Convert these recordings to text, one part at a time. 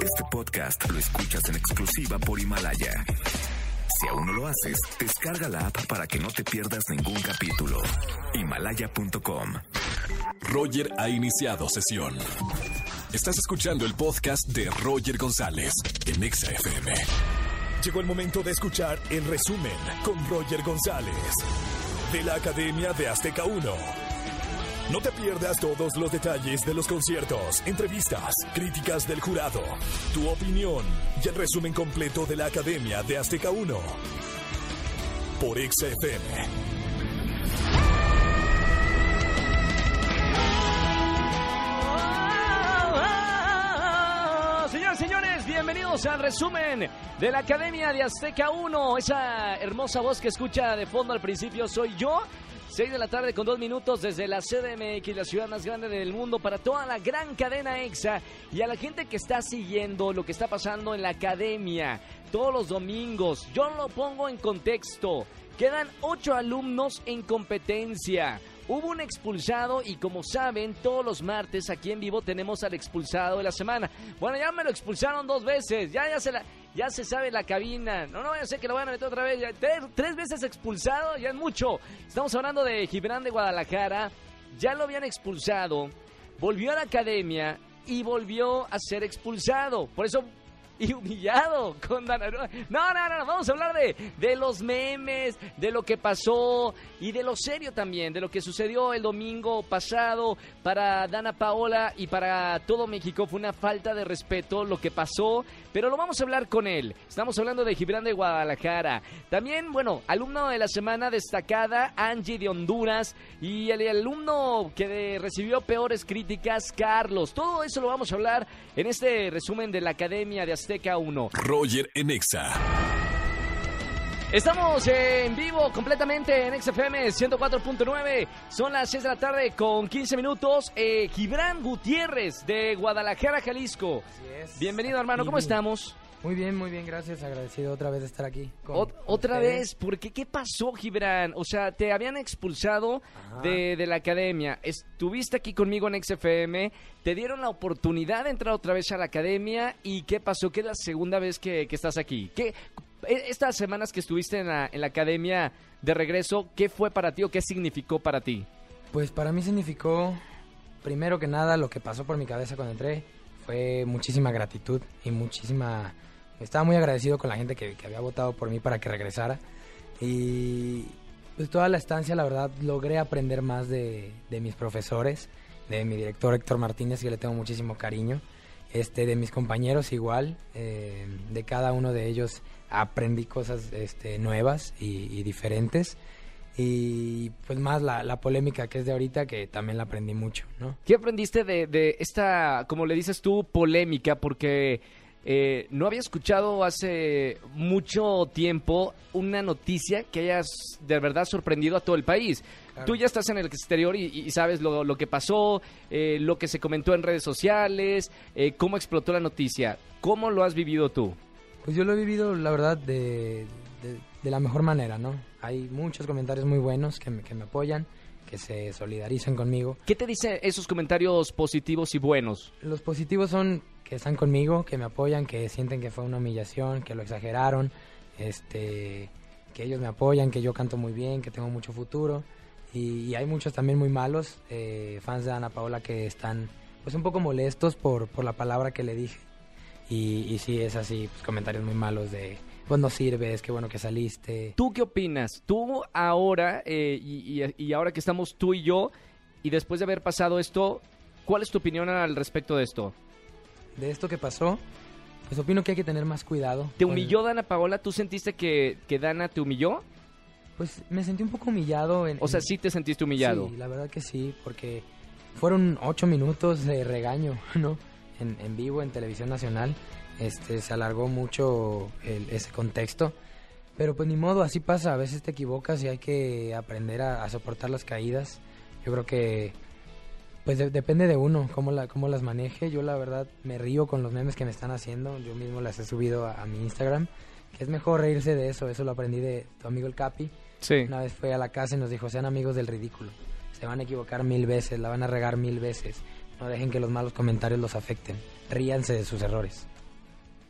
Este podcast lo escuchas en exclusiva por Himalaya. Si aún no lo haces, descarga la app para que no te pierdas ningún capítulo. Himalaya.com. Roger ha iniciado sesión. Estás escuchando el podcast de Roger González en Exa FM. Llegó el momento de escuchar el resumen con Roger González de la Academia de Azteca 1. No te pierdas todos los detalles de los conciertos, entrevistas, críticas del jurado, tu opinión y el resumen completo de la Academia de Azteca 1 por XFM. Señores, bienvenidos al resumen de la Academia de Azteca 1. Esa hermosa voz que escucha de fondo al principio soy yo. 6 de la tarde con 2 minutos desde la CDMX, la ciudad más grande del mundo, para toda la gran cadena EXA y a la gente que está siguiendo lo que está pasando en la academia todos los domingos. Yo lo pongo en contexto. Quedan 8 alumnos en competencia. Hubo un expulsado y como saben, todos los martes aquí en vivo tenemos al expulsado de la semana. Bueno, ya me lo expulsaron dos veces, ya, ya, se, la, ya se sabe la cabina. No, no a ser que lo van a meter otra vez. Tres, tres veces expulsado, ya es mucho. Estamos hablando de Gibran de Guadalajara. Ya lo habían expulsado, volvió a la academia y volvió a ser expulsado. Por eso y humillado con Dana. No, no, no, vamos a hablar de, de los memes, de lo que pasó y de lo serio también, de lo que sucedió el domingo pasado para Dana Paola y para todo México. Fue una falta de respeto lo que pasó, pero lo vamos a hablar con él. Estamos hablando de Gibran de Guadalajara. También, bueno, alumno de la semana destacada, Angie de Honduras y el alumno que recibió peores críticas, Carlos. Todo eso lo vamos a hablar en este resumen de la Academia de Azteca 1. Roger en Exa. Estamos en vivo completamente en XFM 104.9. Son las 6 de la tarde con 15 minutos. Eh, Gibran Gutiérrez de Guadalajara, Jalisco. Bienvenido, hermano. ¿Cómo estamos? Muy bien, muy bien, gracias. Agradecido otra vez de estar aquí. con- Ot- con otra ustedes. vez, ¿por qué? ¿Qué pasó, Gibran? O sea, te habían expulsado de la academia. Estuviste aquí conmigo en XFM, te dieron la oportunidad de entrar otra vez a la academia. ¿Y qué pasó? Que es la segunda vez que, que estás aquí. ¿Qué, e- estas semanas que estuviste en la, en la academia de regreso, ¿qué fue para ti o qué significó para ti? Pues para mí significó, primero que nada, lo que pasó por mi cabeza cuando entré fue muchísima gratitud y muchísima... Estaba muy agradecido con la gente que, que había votado por mí para que regresara. Y pues toda la estancia, la verdad, logré aprender más de, de mis profesores, de mi director Héctor Martínez, que le tengo muchísimo cariño, este, de mis compañeros igual, eh, de cada uno de ellos aprendí cosas este, nuevas y, y diferentes. Y pues más la, la polémica que es de ahorita, que también la aprendí mucho, ¿no? ¿Qué aprendiste de, de esta, como le dices tú, polémica? Porque eh, no había escuchado hace mucho tiempo una noticia que hayas de verdad sorprendido a todo el país. Claro. Tú ya estás en el exterior y, y sabes lo, lo que pasó, eh, lo que se comentó en redes sociales, eh, cómo explotó la noticia. ¿Cómo lo has vivido tú? Pues yo lo he vivido, la verdad, de, de, de la mejor manera, ¿no? Hay muchos comentarios muy buenos que me, que me apoyan, que se solidarizan conmigo. ¿Qué te dicen esos comentarios positivos y buenos? Los positivos son que están conmigo, que me apoyan, que sienten que fue una humillación, que lo exageraron, este, que ellos me apoyan, que yo canto muy bien, que tengo mucho futuro. Y, y hay muchos también muy malos, eh, fans de Ana Paola que están pues un poco molestos por, por la palabra que le dije. Y, y sí, es así, pues, comentarios muy malos de, pues no sirves, qué bueno que saliste. ¿Tú qué opinas? Tú ahora, eh, y, y- y ahora que estamos tú y yo, y después de haber pasado esto, ¿cuál es tu opinión al respecto de esto? De esto que pasó, pues opino que hay que tener más cuidado. ¿Te con- humilló Dana Paola? ¿Tú sentiste que, que Dana te humilló? Pues me sentí un poco humillado. En, O sea, en- sí te sentiste humillado. Sí, la verdad que sí, porque fueron ocho minutos de regaño, ¿no? En, en vivo, en televisión nacional. Este, se alargó mucho el- ese contexto. Pero pues ni modo, así pasa. A veces te equivocas y hay que aprender a, a soportar las caídas. Yo creo que pues de- depende de uno, cómo, la, cómo las maneje. Yo la verdad me río con los memes que me están haciendo. Yo mismo las he subido a, a mi Instagram. Que es mejor reírse de eso. Eso lo aprendí de tu amigo el Capi. Sí. Una vez fue a la casa y nos dijo, sean amigos del ridículo. Se van a equivocar mil veces, la van a regar mil veces. No dejen que los malos comentarios los afecten. ríanse de sus errores.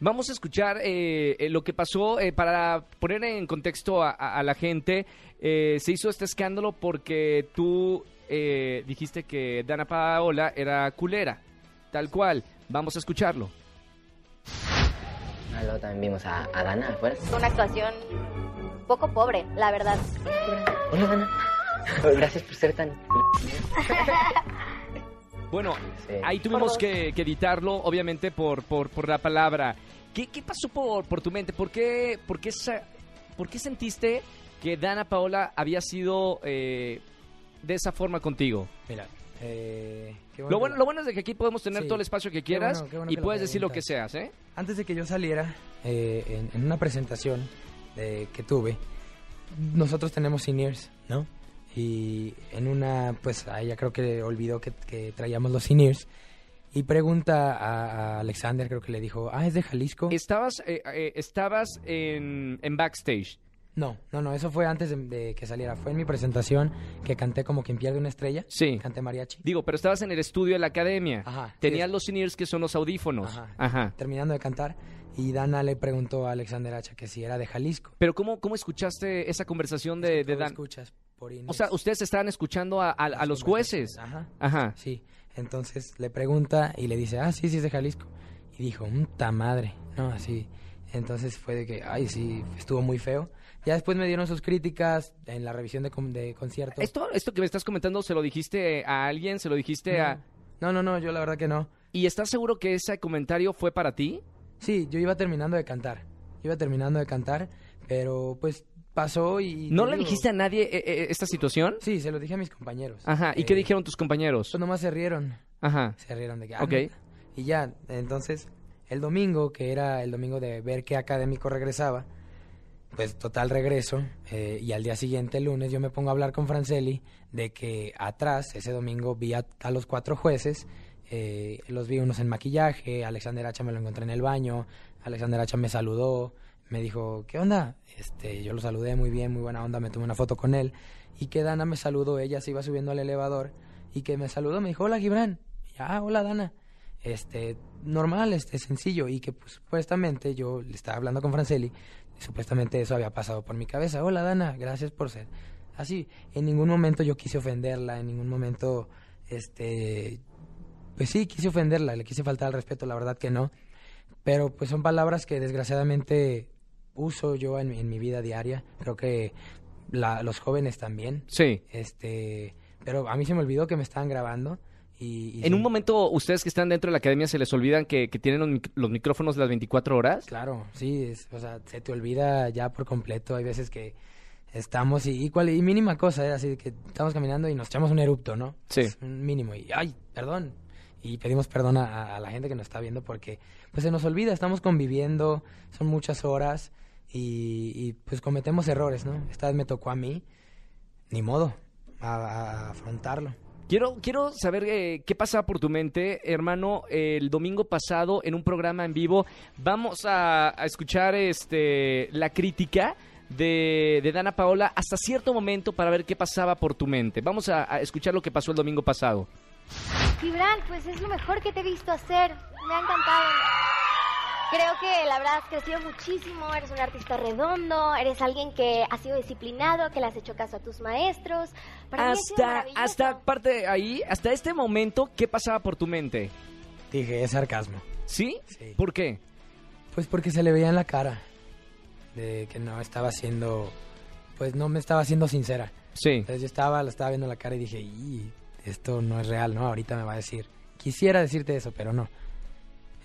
Vamos a escuchar eh, eh, lo que pasó eh, para poner en contexto a, a- a la gente. Eh, se hizo este escándalo porque tú eh, dijiste que Dana Paola era culera, tal cual. Vamos a escucharlo. Luego también vimos a, a Dana afuera. Fue una actuación poco pobre, la verdad. Hola, Dana. Gracias por ser tan... Bueno, Sí. ahí tuvimos que, que editarlo, obviamente, por, por, por la palabra. ¿Qué, qué pasó por, por tu mente? ¿Por qué, por, qué por qué sentiste que Dana Paola había sido eh, de esa forma contigo? Mira, eh, qué Lo bueno, lo bueno es de que aquí podemos tener Sí. todo el espacio que Qué quieras bueno, qué bueno y que puedes decir lo que seas, ¿eh? Antes de que yo saliera, eh, en, en una presentación eh, que tuve, nosotros tenemos seniors, ¿no? Y en una, pues ella creo que olvidó que, que traíamos los seniors. Y pregunta a, a Alexander, creo que le dijo, ah, es de Jalisco. Estabas, eh, eh, estabas en, en backstage. No, no, no, eso fue antes de, de que saliera. Fue en mi presentación que canté como quien pierde una estrella. Sí. Canté mariachi. Digo, pero estabas en el estudio de la academia. Ajá, sí, Tenías es- los seniors que son los audífonos. Ajá. Ajá. Terminando de cantar. Y Dana le preguntó a Alexander Hacha que si era de Jalisco. Pero ¿cómo, cómo escuchaste esa conversación de, Es que de Dan? escuchas por O sea, ustedes estaban escuchando a, a- a los jueces. Ajá. Ajá. Sí, entonces le pregunta y le dice, ah, sí, sí es de Jalisco. Y dijo, ta madre, no, así. Entonces fue de que, ay, sí, estuvo muy feo. Ya después me dieron sus críticas en la revisión de, con- de concierto. Esto, esto que me estás comentando, ¿se lo dijiste a alguien? ¿Se lo dijiste a...? No, no, no, yo la verdad que no. ¿Y estás seguro que ese comentario fue para ti? Sí, yo iba terminando de cantar. Iba terminando de cantar, pero pues pasó y... ¿No le digo, dijiste a nadie eh, eh, esta situación? Sí, se lo dije a mis compañeros. Ajá. ¿Y Eh, qué dijeron tus compañeros? Pues nomás se rieron. Ajá. Se rieron de que... ah, Ok. Y ya, entonces, el domingo, que era el domingo de ver qué académico regresaba, pues total regreso, eh, y al día siguiente, el lunes, yo me pongo a hablar con Franceli de que atrás, ese domingo, vi a, a los cuatro jueces, eh, los vi unos en maquillaje, Alexander Hacha me lo encontré en el baño, Alexander Hacha me saludó, me dijo, ¿qué onda? Este, yo lo saludé muy bien, muy buena onda, me tomé una foto con él, y que Dana me saludó, ella se iba subiendo al elevador, y que me saludó, me dijo, hola Gibran, y, ah, hola Dana, este, normal, este, sencillo, y que pues, supuestamente yo le estaba hablando con Franceli, y supuestamente eso había pasado por mi cabeza, hola Dana, gracias por ser así, en ningún momento yo quise ofenderla, en ningún momento, este, pues sí, quise ofenderla, le quise faltar al respeto, la verdad que no, pero pues son palabras que desgraciadamente uso yo en, mi- en mi vida diaria, creo que la- los jóvenes también, Sí. este, pero a mí se me olvidó que me estaban grabando y... y En un momento, ustedes que están dentro de la academia, ¿se les olvidan que, que tienen los, mic- los micrófonos las 24 horas? Claro, sí, es- o sea, se te olvida ya por completo, hay veces que estamos y, y, cual- y mínima cosa, ¿eh? así que estamos caminando y nos echamos un erupto, ¿no? Sí. Es un mínimo y, ay, perdón. Y pedimos perdón a, a la gente que nos está viendo porque pues se nos olvida, estamos conviviendo, son muchas horas y, y, pues cometemos errores, ¿no? Esta vez me tocó a mí, ni modo, a, a afrontarlo. Quiero, quiero saber eh, qué pasaba por tu mente, hermano, el domingo pasado en un programa en vivo. Vamos a, a escuchar este la crítica de, de Dana Paola hasta cierto momento para ver qué pasaba por tu mente. Vamos a, a escuchar lo que pasó el domingo pasado. Gibran, pues es lo mejor que te he visto hacer. Me ha encantado. Creo que la verdad has crecido muchísimo, eres un artista redondo, eres alguien que ha sido disciplinado, que le has hecho caso a tus maestros. Para mí ha sido Hasta, hasta parte de ahí, hasta este momento, ¿qué pasaba por tu mente? Dije, es sarcasmo. ¿Sí? Sí. ¿Por qué? Pues porque se le veía en la cara de que no estaba siendo, pues no me estaba siendo sincera. Sí. Entonces yo estaba, la estaba viendo en la cara y dije, "Y, esto no es real, ¿no? Ahorita me va a decir, quisiera decirte eso, pero no.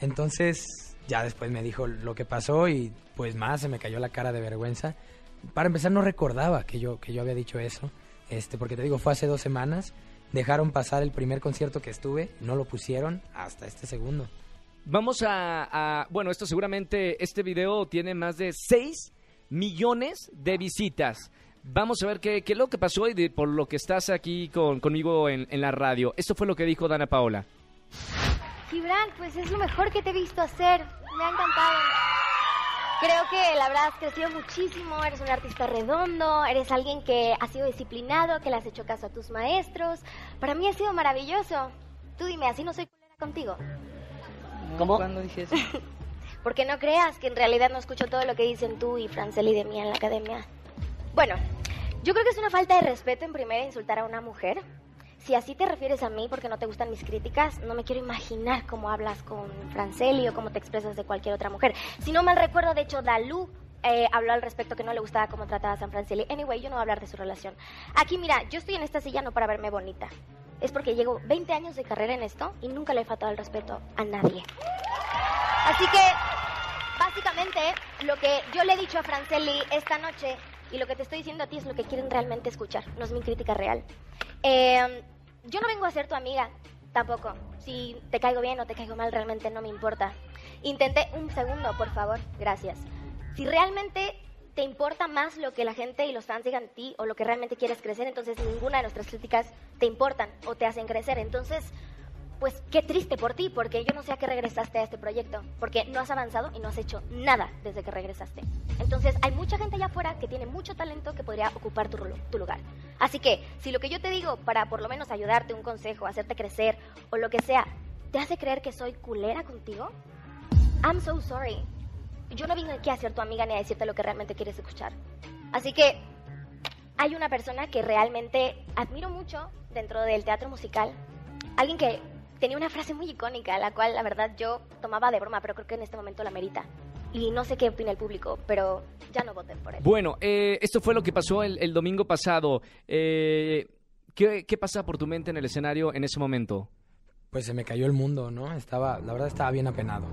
Entonces ya después me dijo lo que pasó y pues más se me cayó la cara de vergüenza. Para empezar no recordaba que yo, que yo había dicho eso, este, porque te digo, fue hace dos semanas. Dejaron pasar el primer concierto que estuve, no lo pusieron hasta este segundo. Vamos a, Bueno, esto seguramente. Este video tiene más de 6 millones de visitas. Vamos a ver qué, qué es lo que pasó y por lo que estás aquí con- conmigo en, en la radio. Esto fue lo que dijo Dana Paola. Gibran, pues es lo mejor que te he visto hacer. Me ha encantado. Creo que la verdad has crecido muchísimo, eres un artista redondo, eres alguien que ha sido disciplinado, que le has hecho caso a tus maestros. Para mí ha sido maravilloso. Tú dime, así no soy culera contigo. ¿Cómo? ¿Cuándo dije eso? Porque no creas que en realidad no escucho todo lo que dicen tú y Franceli de mí en la academia. Bueno, yo creo que es una falta de respeto en primera insultar a una mujer. Si así te refieres a mí porque no te gustan mis críticas, no me quiero imaginar cómo hablas con Franceli o cómo te expresas de cualquier otra mujer. Si no mal recuerdo, de hecho, Dalú eh, habló al respecto que no le gustaba cómo trataba a San Franceli. Anyway, yo no voy a hablar de su relación. Aquí, mira, yo estoy en esta silla no para verme bonita. Es porque llevo 20 años de carrera en esto y nunca le he faltado el respeto a nadie. Así que, básicamente, lo que yo le he dicho a Franceli esta noche y lo que te estoy diciendo a ti es lo que quieren realmente escuchar, no es mi crítica real. Eh, yo no vengo a ser tu amiga, tampoco. Si te caigo bien o te caigo mal, realmente no me importa. Intenté un segundo, por favor, gracias. Si realmente te importa más lo que la gente y los fans digan de ti o lo que realmente quieres crecer, entonces ninguna de nuestras críticas te importan o te hacen crecer. Entonces, pues qué triste por ti, porque yo no sé a qué regresaste a este proyecto, porque no has avanzado y no has hecho nada desde que regresaste. Entonces, hay mucha gente allá afuera que tiene mucho talento que podría ocupar tu, tu lugar. Así que, si lo que yo te digo para por lo menos ayudarte, un consejo, hacerte crecer o lo que sea, te hace creer que soy culera contigo, I'm so sorry. Yo no vine aquí a ser tu amiga ni a decirte lo que realmente quieres escuchar. Así que hay una persona que realmente admiro mucho dentro del teatro musical. Alguien que tenía una frase muy icónica, la cual la verdad yo tomaba de broma, pero creo que en este momento la merita. Y no sé qué opina el público, pero ya no voten por él. Bueno, eh, esto fue lo que pasó el, el domingo pasado. Eh, ¿qué, ¿Qué pasa por tu mente en el escenario en ese momento? Pues se me cayó el mundo, ¿no? Estaba, la verdad estaba bien apenado.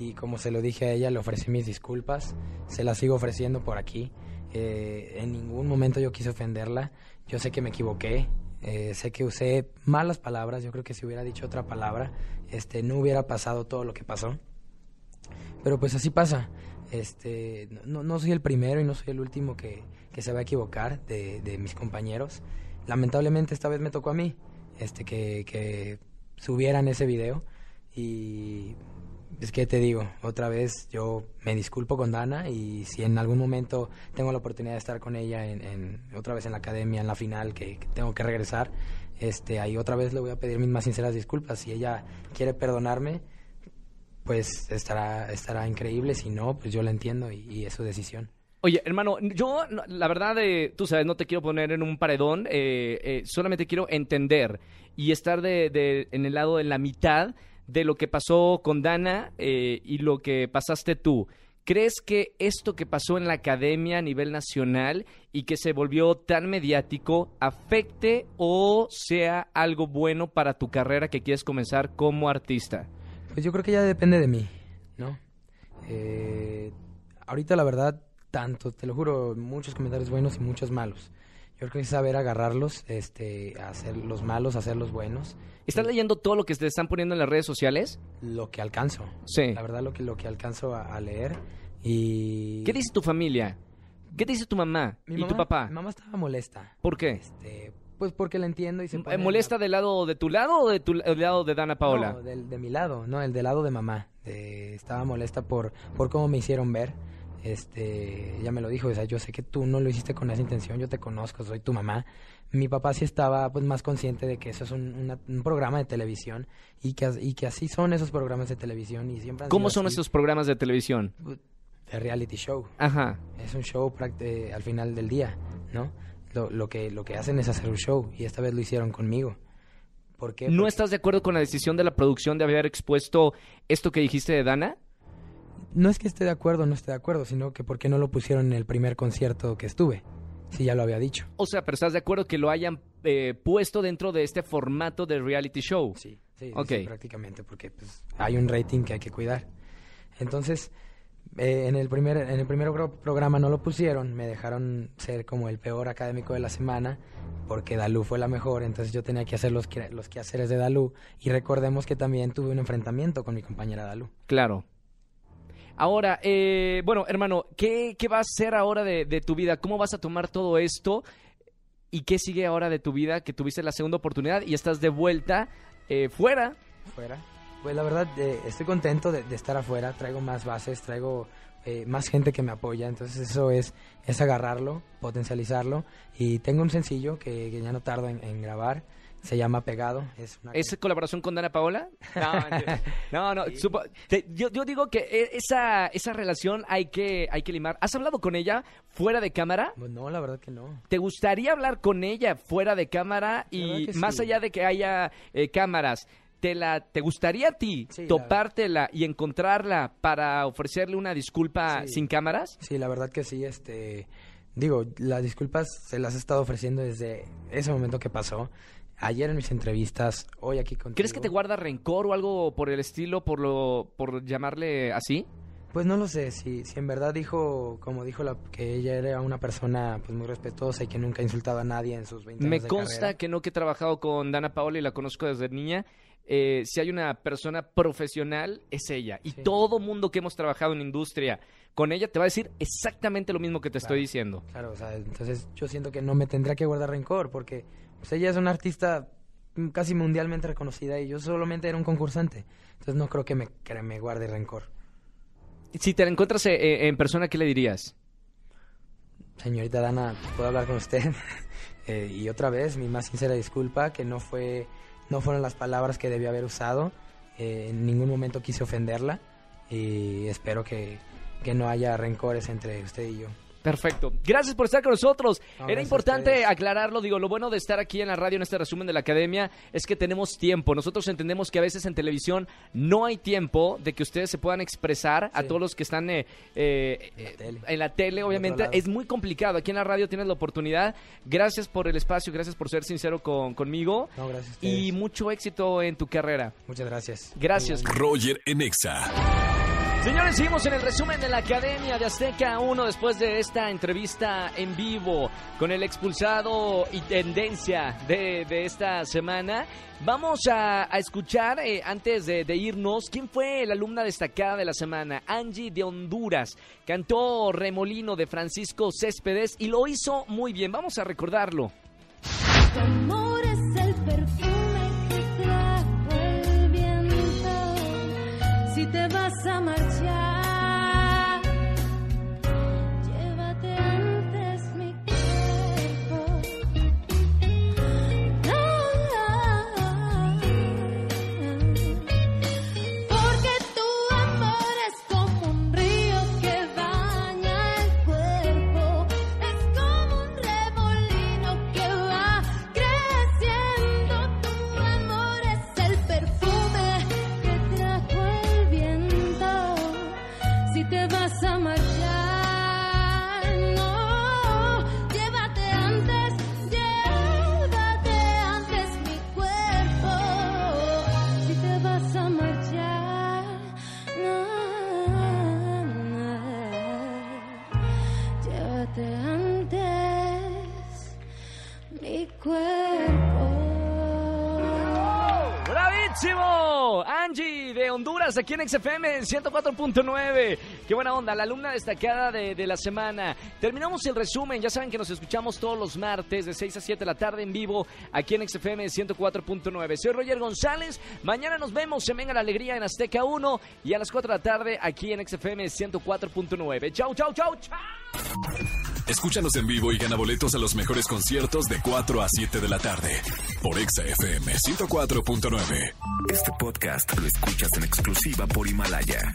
Y como se lo dije a ella, le ofrecí mis disculpas. Se las sigo ofreciendo por aquí. Eh, en ningún momento yo quise ofenderla. Yo sé que me equivoqué. Eh, sé que usé malas palabras, yo creo que si hubiera dicho otra palabra, este, no hubiera pasado todo lo que pasó. Pero pues así pasa. Este, no, no soy el primero y no soy el último que, que se va a equivocar de, de, mis compañeros. Lamentablemente esta vez me tocó a mí este, que, que subieran ese video y es que te digo, otra vez yo me disculpo con Dana y si en algún momento tengo la oportunidad de estar con ella en, en otra vez en la academia, en la final, que, que, tengo que regresar, este, ahí otra vez le voy a pedir mis más sinceras disculpas. Si ella quiere perdonarme, pues estará, estará increíble, si no, pues yo la entiendo y, y es su decisión. Oye, hermano, yo la verdad, eh, tú sabes, no te quiero poner en un paredón, eh, eh, solamente quiero entender y estar de, de, en el lado de la mitad de lo que pasó con Dana eh, y lo que pasaste tú. ¿Crees que esto que pasó en la academia a nivel nacional y que se volvió tan mediático afecte o sea algo bueno para tu carrera que quieres comenzar como artista? Pues yo creo que ya depende de mí, ¿no? Eh, ahorita la verdad, tanto, te lo juro, muchos comentarios buenos y muchos malos. Yo creo que es saber agarrarlos, este, hacer los malos, hacer los buenos. ¿Estás y, leyendo todo lo que te están poniendo en las redes sociales? Lo que alcanzo. Sí. La verdad, lo que, lo que alcanzo a, a leer. Y... ¿Qué dice tu familia? ¿Qué dice tu mamá mi y mamá, tu papá? Mi mamá estaba molesta. ¿Por qué? Este, pues porque la entiendo y se pone... ¿Molesta del lado de tu lado o de tu, del lado de Dana Paola? No, del, de mi lado, no, el del lado de mamá. De, estaba molesta por, por cómo me hicieron ver este, ella me lo dijo, o sea, yo sé que tú no lo hiciste con esa intención, yo te conozco, soy tu mamá. Mi papá sí estaba pues más consciente de que eso es un, una, un programa de televisión y que, y que así son esos programas de televisión y siempre ¿Cómo son así. esos programas de televisión? De reality show. Ajá. Es un show eh, al final del día, ¿no? Lo, lo, que, lo que hacen es hacer un show y esta vez lo hicieron conmigo. ¿Por qué? ¿No Porque... estás de acuerdo con la decisión de la producción de haber expuesto esto que dijiste de Dana? No es que esté de acuerdo o no esté de acuerdo, sino que por qué no lo pusieron en el primer concierto que estuve, si ya lo había dicho. O sea, pero ¿estás de acuerdo que lo hayan eh, puesto dentro de este formato de reality show? Sí, sí, okay. sí prácticamente, porque pues, hay un rating que hay que cuidar. Entonces, eh, en, el primer, en el primer programa no lo pusieron, me dejaron ser como el peor académico de la semana, porque Dalú fue la mejor, entonces yo tenía que hacer los, que, los quehaceres de Dalú, y recordemos que también tuve un enfrentamiento con mi compañera Dalú. Claro. Ahora, eh, bueno, hermano, ¿qué, ¿qué, va a ser ahora de, de, tu vida? ¿Cómo vas a tomar todo esto? ¿Y qué sigue ahora de tu vida? Que tuviste la segunda oportunidad y estás de vuelta eh, fuera. Fuera. Pues la verdad, eh, estoy contento de, estar afuera. Traigo más bases, traigo eh, más gente que me apoya. Entonces eso es, es agarrarlo, potencializarlo. Y tengo un sencillo que, ya no tardo en grabar Se llama Pegado. Es una ¿Es colaboración con Dana Paola? No, no, no. supo- te- yo, yo digo que e- esa, esa relación hay que, hay que limar. ¿Has hablado con ella fuera de cámara? Pues No, la verdad que no. ¿Te gustaría hablar con ella fuera de cámara y más sí. allá de que haya eh, cámaras? ¿Te, la, ¿Te gustaría a ti Sí, la- topártela y encontrarla para ofrecerle una disculpa Sí. sin cámaras? Sí, la verdad que sí, este... Digo, las disculpas se las he estado ofreciendo desde ese momento que pasó. Ayer en mis entrevistas, hoy aquí contigo. ¿Crees que te guarda rencor o algo por el estilo, por lo, por llamarle así? Pues no lo sé, si, si en verdad dijo, como dijo la, que ella era una persona pues muy respetuosa y que nunca ha insultado a nadie en sus 20 Me años de consta carrera. que no que he trabajado con Dana Paola y la conozco desde niña. eh, si hay una persona profesional, es ella. Y Sí. todo mundo que hemos trabajado en industria con ella te va a decir exactamente lo mismo que te estoy diciendo. Claro, o sea, entonces yo siento que no me tendría que guardar rencor porque pues, ella es una artista casi mundialmente reconocida y yo solamente era un concursante. Entonces no creo que me, que me guarde rencor. Si te la encuentras eh, eh, en persona, ¿qué le dirías? Señorita Dana, ¿puedo hablar con usted? Eh, y otra vez, mi más sincera disculpa, que no fue, no fueron las palabras que debí haber usado. Eh, en ningún momento quise ofenderla y espero que, que no haya rencores entre usted y yo. Perfecto. Gracias por estar con nosotros. No, Era importante aclararlo. Digo, lo bueno de estar aquí en la radio en este resumen de la academia es que tenemos tiempo. Nosotros entendemos que a veces en televisión no hay tiempo de que ustedes se puedan expresar a todos los que están eh, eh, En la eh, tele. en la tele, obviamente. Es muy complicado. Aquí en la radio tienes la oportunidad. Gracias por el espacio, gracias por ser sincero con, conmigo. No, gracias a. Y mucho éxito en tu carrera. Muchas gracias. Gracias. Roger en Exa. Señores, seguimos en el resumen de la Academia de Azteca 1 después de esta entrevista en vivo con el expulsado y tendencia de, de esta semana. Vamos a, escuchar, eh, antes de, de irnos, quién fue la alumna destacada de la semana. Angie de Honduras. Cantó Remolino de Francisco Céspedes y lo hizo muy bien. Vamos a recordarlo. Te vas a marchar, aquí en XFM 104.9. Qué buena onda, la alumna destacada de, de la semana. Terminamos el resumen. Ya saben que nos escuchamos todos los martes de 6 a 7 de la tarde en vivo aquí en XFM 104.9. Soy Roger González. Mañana nos vemos en Venga la Alegría en Azteca 1 y a las 4 de la tarde aquí en XFM 104.9. Chau, chau, chau, chau. Escúchanos en vivo y gana boletos a los mejores conciertos de 4 a 7 de la tarde por Exa FM 104.9. Este podcast lo escuchas en exclusiva por Himalaya.